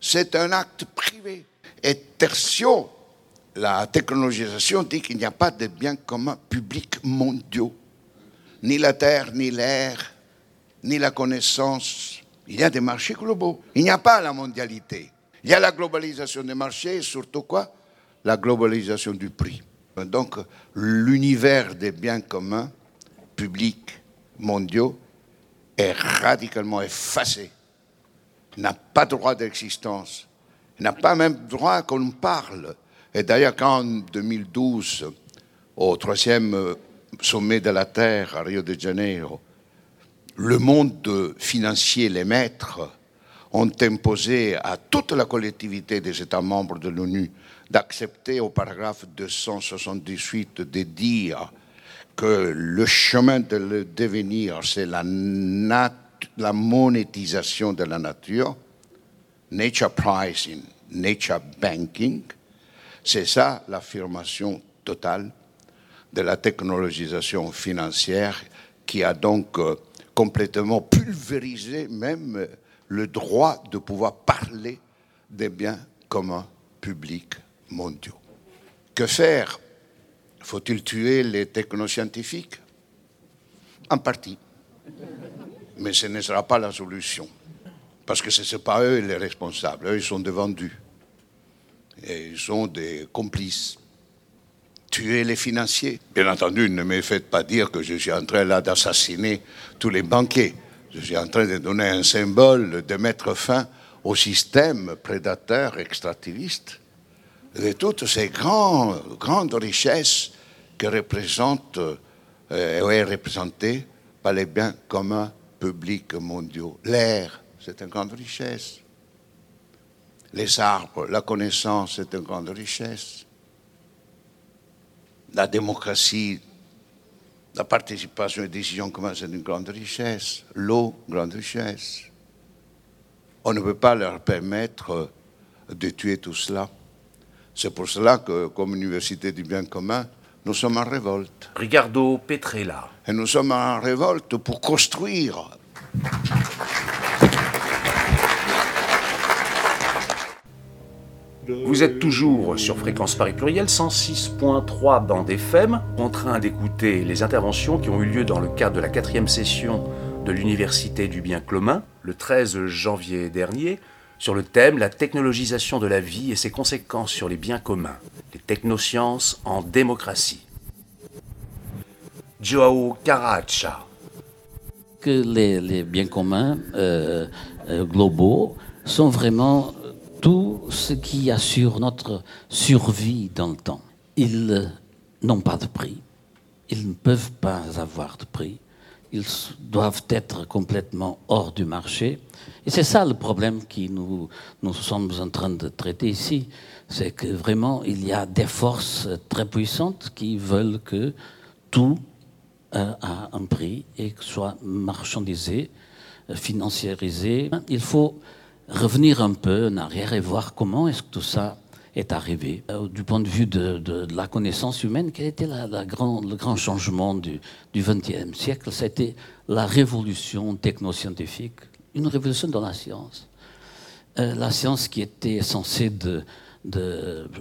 C'est un acte privé. Et tertio, la technologisation dit qu'il n'y a pas de biens communs publics mondiaux. Ni la terre, ni l'air, ni la connaissance. Il y a des marchés globaux. Il n'y a pas la mondialité. Il y a la globalisation des marchés et surtout quoi? La globalisation du prix. Donc l'univers des biens communs, publics, mondiaux, est radicalement effacé. N'a pas droit d'existence. N'a pas même droit qu'on parle. Et d'ailleurs, quand en 2012, au troisième sommet de la Terre à Rio de Janeiro, le monde financier, les maîtres, ont imposé à toute la collectivité des États membres de l'ONU d'accepter au paragraphe 278 de dire que le chemin de le devenir, c'est la, la monétisation de la nature, nature pricing, nature banking, c'est ça l'affirmation totale de la technologisation financière qui a donc euh, complètement pulvérisé même le droit de pouvoir parler des biens communs publics mondiaux. Que faire Faut-il tuer les technoscientifiques? En partie. Mais ce ne sera pas la solution. Parce que ce ne sont pas eux les responsables. Eux, ils sont des vendus. Et ils sont des complices. Tuer les financiers. Bien entendu, ne me faites pas dire que je suis en train là d'assassiner tous les banquiers. Je suis en train de donner un symbole, de mettre fin au système prédateur extractiviste de toutes ces grandes richesses que représente euh, est représentée par les biens communs publics mondiaux. L'air, c'est une grande richesse. Les arbres, la connaissance, c'est une grande richesse. La démocratie, la participation et décision communes, c'est une grande richesse. L'eau, grande richesse. On ne peut pas leur permettre de tuer tout cela. C'est pour cela que, comme Université du bien commun, nous sommes en révolte. Ricardo Petrella. Et nous sommes en révolte pour construire. Vous êtes toujours sur Fréquence Paris Pluriel 106.3 bande FM, en train d'écouter les interventions qui ont eu lieu dans le cadre de la quatrième session de l'Université du bien commun, le 13 janvier dernier, sur le thème La technologisation de la vie et ses conséquences sur les biens communs, les technosciences en démocratie. Joao Caracha. Que les, biens communs euh, euh, globaux sont vraiment tout ce qui assure notre survie dans le temps. Ils n'ont pas de prix. Ils ne peuvent pas avoir de prix. Ils doivent être complètement hors du marché et c'est ça le problème que nous, nous sommes en train de traiter ici. C'est que vraiment, il y a des forces très puissantes qui veulent que tout euh, a un prix et que soit marchandisé, euh, financiarisé. Il faut revenir un peu en arrière et voir comment est-ce que tout ça est arrivé. Euh, du point de vue de, la connaissance humaine, quel était le grand changement du XXe siècle? C'était la révolution technoscientifique, une révolution dans la science. Euh, la science qui était censée de,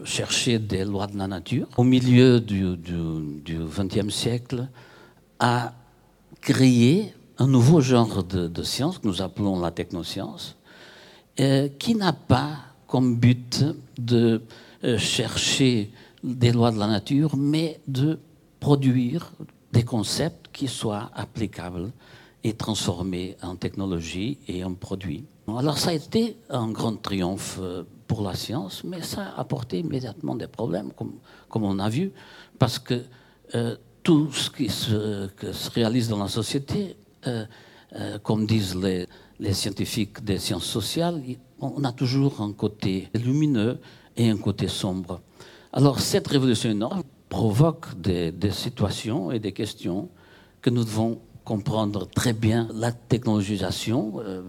chercher des lois de la nature, au milieu du XXe siècle, a créé un nouveau genre de, science que nous appelons la technoscience, euh, qui n'a pas comme but de euh, chercher des lois de la nature, mais de produire des concepts qui soient applicables et transformés en technologie et en produits. Alors ça a été un grand triomphe euh, pour la science, mais ça a apporté immédiatement des problèmes, comme, comme on a vu, parce que tout ce qui se, se, réalise dans la société euh, euh, comme disent les, scientifiques des sciences sociales, on a toujours un côté lumineux et un côté sombre. Alors cette révolution énorme provoque des, situations et des questions que nous devons comprendre très bien. La technologisation, euh,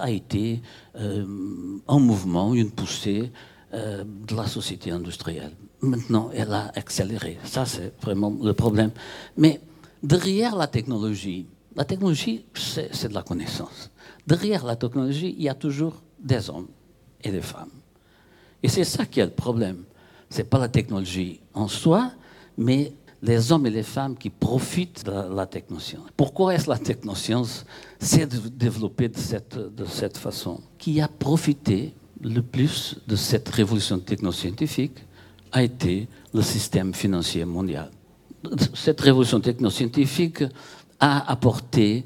a été un mouvement, une poussée de la société industrielle. Maintenant, elle a accéléré. Ça, c'est vraiment le problème. Mais derrière la technologie, la technologie, c'est de la connaissance. Derrière la technologie, il y a toujours des hommes et des femmes. Et c'est ça qui est le problème. Ce n'est pas la technologie en soi, mais les hommes et les femmes qui profitent de la, technoscience. Pourquoi est-ce la technoscience s'est développée de cette, de cette façon? Qui a profité le plus de cette révolution technoscientifique a été le système financier mondial. Cette révolution technoscientifique a apporté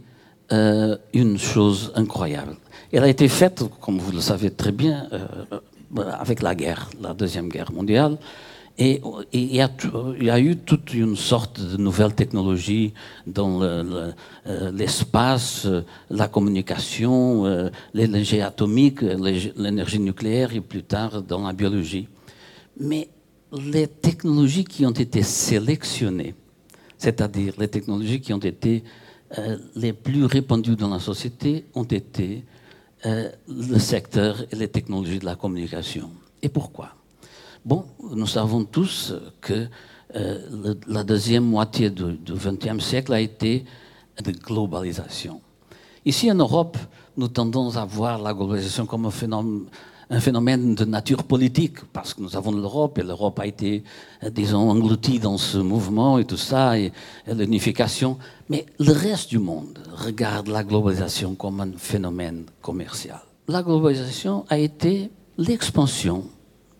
euh, une chose incroyable. Elle a été faite, comme vous le savez très bien, euh, avec la guerre, la Deuxième Guerre mondiale. Et il y, a, eu toute une sorte de nouvelle technologie dans euh, l'espace, la communication, l'énergie atomique, l'énergie nucléaire et plus tard dans la biologie. Mais les technologies qui ont été sélectionnées c'est-à-dire les technologies qui ont été euh, les plus répandues dans la société, ont été euh, le secteur et les technologies de la communication. Et pourquoi? Bon, nous savons tous que euh, la deuxième moitié du XXe siècle a été de globalisation. Ici en Europe, nous tendons à voir la globalisation comme un phénomène un phénomène de nature politique, parce que nous avons l'Europe, et l'Europe a été, disons, engloutie dans ce mouvement et tout ça, et, l'unification. Mais le reste du monde regarde la globalisation comme un phénomène commercial. La globalisation a été l'expansion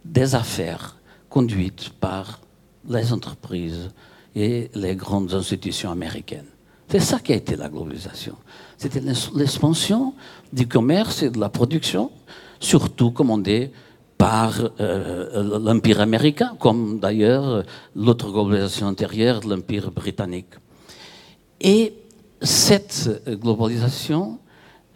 des affaires conduites par les entreprises et les grandes institutions américaines. C'est ça qui a été la globalisation. C'était l'expansion du commerce et de la production surtout commandé par euh, l'Empire américain, comme d'ailleurs l'autre globalisation antérieure l'Empire britannique. Et cette globalisation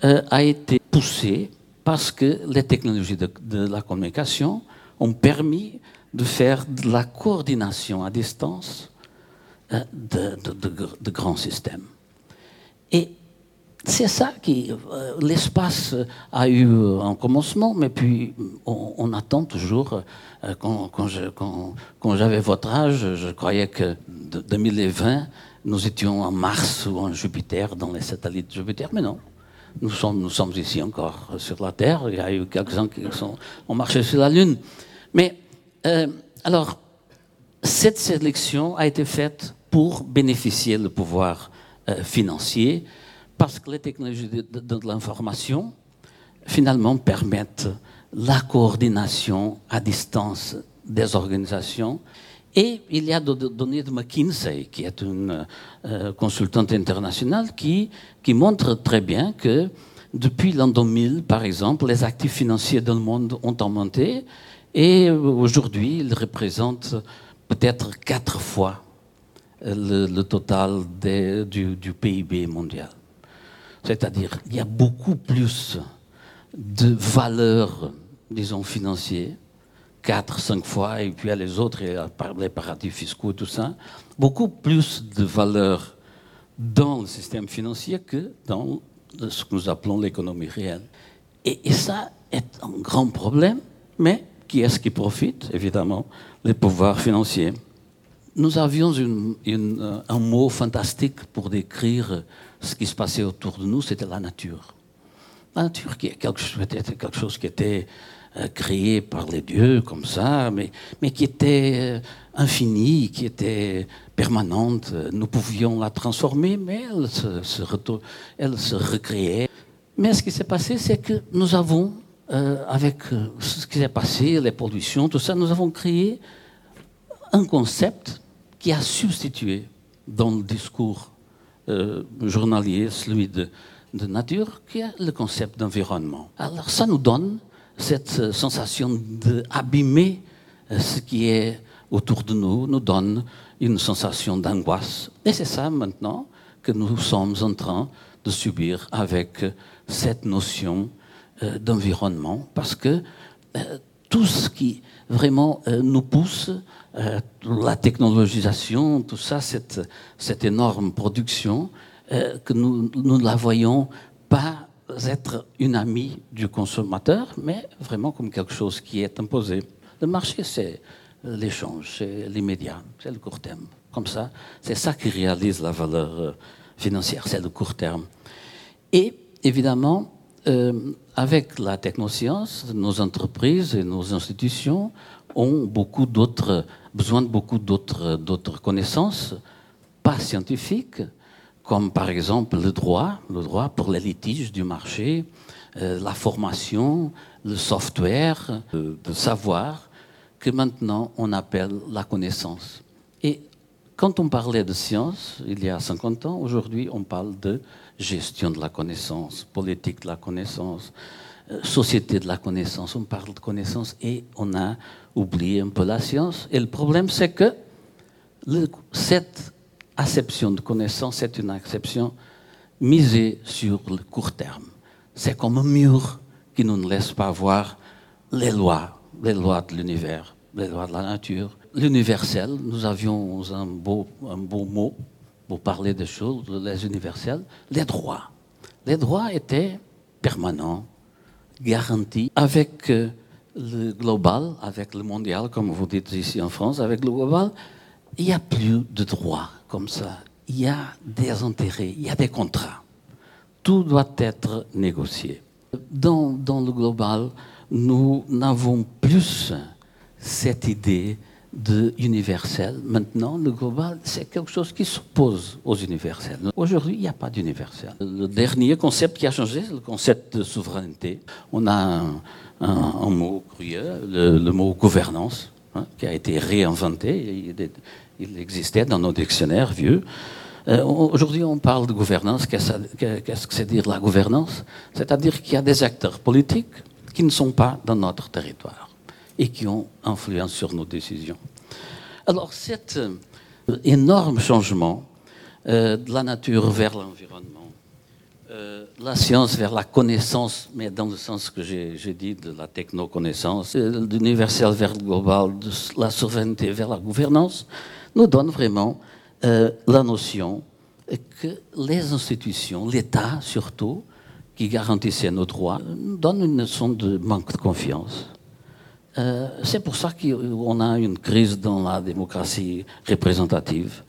euh, a été poussée parce que les technologies de, la communication ont permis de faire de la coordination à distance euh, de, de, grands systèmes. Et c'est ça qui. Euh, l'espace a eu un commencement, mais puis on, attend toujours. Euh, quand, j'avais votre âge, je croyais que de 2020, nous étions en Mars ou en Jupiter, dans les satellites de Jupiter, mais non. Nous sommes, ici encore sur la Terre. Il y a eu quelques-uns qui ont marché sur la Lune. Mais, euh, alors, cette sélection a été faite pour bénéficier du pouvoir financier parce que les technologies de, l'information, finalement, permettent la coordination à distance des organisations. Et il y a des données de McKinsey, qui est une euh, consultante internationale, qui, qui montre très bien que depuis l'an 2000, par exemple, les actifs financiers dans le monde ont augmenté et aujourd'hui, ils représentent peut-être quatre fois le, total du PIB mondial. C'est-à-dire, il y a beaucoup plus de valeurs, disons, financières, quatre, cinq fois, et puis il y a les autres, les paradis fiscaux tout ça, beaucoup plus de valeurs dans le système financier que dans ce que nous appelons l'économie réelle. Et, ça est un grand problème, mais Qui est-ce qui profite Évidemment, les pouvoirs financiers? Nous avions euh, un mot fantastique pour décrire ce qui se passait autour de nous, c'était la nature. La nature qui est quelque quelque chose qui était euh, créé par les dieux comme ça, mais, mais qui était euh, infinie, qui était permanente. Nous pouvions la transformer, mais elle se, elle se recréait. Mais ce qui s'est passé, c'est que nous avons, euh, avec ce qui s'est passé, les pollutions, tout ça, nous avons créé un concept qui a substitué dans le discours journalier celui de, de nature, qui est le concept d'environnement. Alors ça nous donne cette euh, sensation d'abîmer euh, ce qui est autour de nous, nous donne une sensation d'angoisse. Et c'est ça maintenant que nous sommes en train de subir avec cette notion euh, d'environnement, parce que tout ce qui vraiment nous pousse, la technologisation, tout ça, cette, cette énorme production, que nous ne la voyons pas être une amie du consommateur, mais vraiment comme quelque chose qui est imposé. Le marché, c'est l'échange, c'est l'immédiat, c'est le court terme. Comme ça, c'est ça qui réalise la valeur euh, financière, c'est le court terme. Et évidemment, euh, avec la technoscience, nos entreprises et nos institutions ont beaucoup d'autres, besoin de beaucoup d'autres, connaissances, pas scientifiques, comme par exemple le droit, le droit pour les litiges du marché, euh, la formation, le software, euh, de savoir que maintenant on appelle la connaissance. Et quand on parlait de science, il y a 50 ans, aujourd'hui on parle de gestion de la connaissance, politique de la connaissance, euh, société de la connaissance, on parle de connaissance et on a oublié un peu la science. Et le problème c'est que cette acception de connaissance, c'est une acception misée sur le court terme. C'est comme un mur qui nous ne laisse pas voir les lois, les lois de l'univers, les lois de la nature. L'universel, nous avions un beau, un beau mot pour parler des choses, les universels, les droits. Les droits étaient permanents, garantis, avec euh, le global, avec le mondial, comme vous dites ici en France, avec le global, il n'y a plus de droits comme ça, il y a des intérêts, il y a des contrats. Tout doit être négocié. Dans, dans le global, nous n'avons plus cette idée de universel. Maintenant, le global, c'est quelque chose qui s'oppose aux universels. Aujourd'hui, il n'y a pas d'universel. Le dernier concept qui a changé, c'est le concept de souveraineté. On a un, mot curieux, le, mot gouvernance, hein, qui a été réinventé il existait dans nos dictionnaires vieux. Euh, aujourd'hui, on parle de gouvernance. Qu'est-ce que c'est dire la gouvernance? C'est-à-dire qu'il y a des acteurs politiques qui ne sont pas dans notre territoire et qui ont influence sur nos décisions. Alors, cet euh, énorme changement euh, de la nature vers l'environnement, la science vers la connaissance, mais dans le sens que j'ai dit de la techno-connaissance, l'universel vers le global, de la souveraineté vers la gouvernance, nous donne vraiment euh, la notion que les institutions, l'État surtout, qui garantissait nos droits, nous donne une notion de manque de confiance. Euh, c'est pour ça qu'on a une crise dans la démocratie représentative.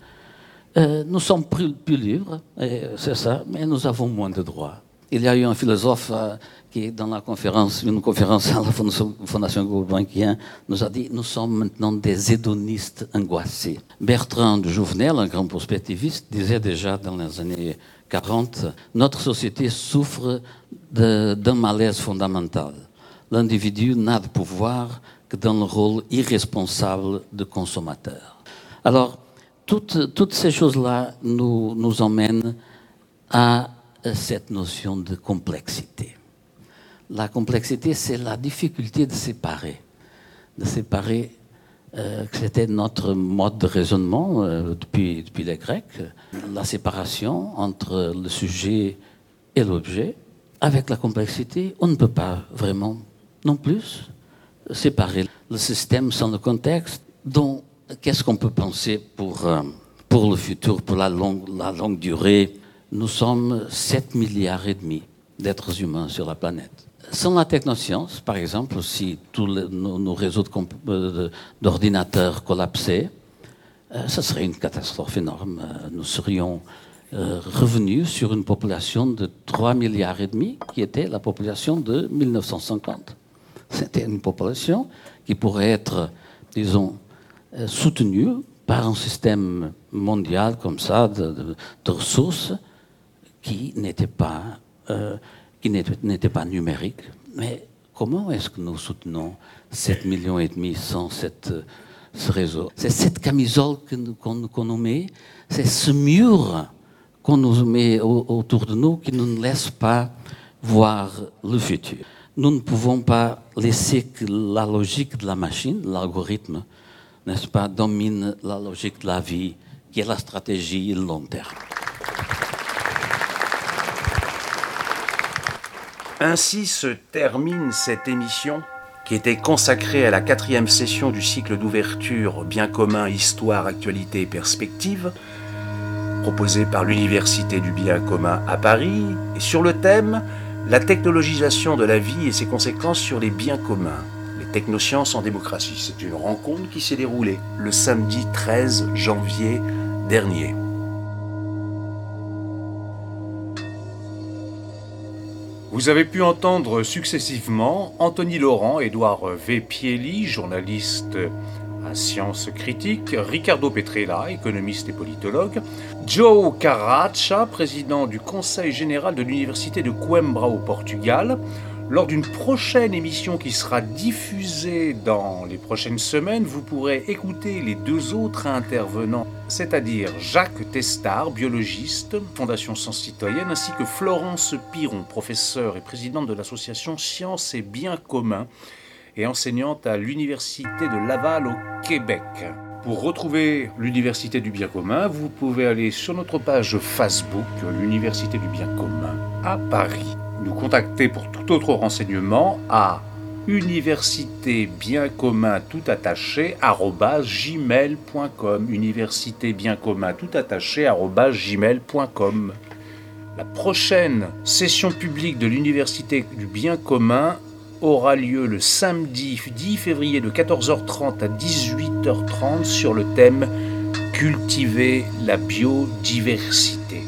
Euh, nous sommes plus, libres, c'est ça, mais nous avons moins de droits. Il y a eu un philosophe qui, dans la conférence, une conférence à la Fondation Gulbenkian, nous a dit Nous sommes maintenant des hédonistes angoissés. Bertrand de Jouvenel, un grand prospectiviste, disait déjà dans les années 40 Notre société souffre d'un malaise fondamental. L'individu n'a de pouvoir que dans le rôle irresponsable de consommateur. Alors, toutes, ces choses-là nous, nous emmènent à cette notion de complexité. La complexité, c'est la difficulté de séparer. De séparer, euh, c'était notre mode de raisonnement euh, depuis les Grecs, la séparation entre le sujet et l'objet. Avec la complexité, on ne peut pas vraiment non plus séparer le système sans le contexte. Donc, qu'est-ce qu'on peut penser pour, euh, pour le futur, pour la longue, la longue durée? Nous sommes 7 milliards et demi d'êtres humains sur la planète Sans la technoscience, par exemple, si tous nos, réseaux d'ordinateurs collapsaient, ce serait une catastrophe énorme. Nous serions revenus sur une population de 3 milliards et demi, qui était la population de 1950. C'était une population qui pourrait être, disons, soutenue par un système mondial comme ça de, ressources qui n'était pas, euh, qui n'était pas numérique. Mais comment est-ce que nous soutenons 7 millions et demi sans cette, ce réseau? C'est cette camisole qu'on nous met, c'est ce mur qu'on nous met autour de nous qui ne nous laisse pas voir le futur. Nous ne pouvons pas laisser que la logique de la machine, l'algorithme, n'est-ce pas, domine la logique de la vie, qui est la stratégie long terme. Ainsi se termine cette émission qui était consacrée à la quatrième session du cycle d'ouverture Bien commun, histoire, actualité et perspective, proposé par l'Université du bien commun à Paris, et sur le thème La technologisation de la vie et ses conséquences sur les biens communs. Technosciences en démocratie. C'est une rencontre qui s'est déroulée le samedi 13 janvier dernier. Vous avez pu entendre successivement Anthony Laurent, Édouard V. Journaliste à Sciences Critiques, Ricardo Petrella, économiste et politologue, Joe Caracha, président du Conseil général de l'Université de Coimbra au Portugal, lors d'une prochaine émission qui sera diffusée dans les prochaines semaines, vous pourrez écouter les deux autres intervenants, c'est-à-dire Jacques Testard, biologiste, Fondation Sciences Citoyennes, ainsi que Florence Piron, professeure et présidente de l'association Sciences et Biens communs et enseignante à l'Université de Laval au Québec. Pour retrouver l'Université du bien commun, vous pouvez aller sur notre page Facebook, l'Université du bien commun à Paris. Nous contacter pour tout autre renseignement à université bien commun tout attaché gmail.com université bien commun tout gmail.com la prochaine session publique de l'université du bien commun aura lieu le samedi 10 février de 14h30 à 18h30 sur le thème cultiver la biodiversité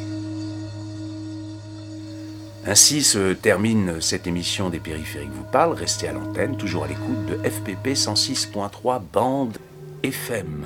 ainsi se termine cette émission des périphériques vous parlent. Restez à l'antenne, toujours à l'écoute de FPP 106.3 bande FM.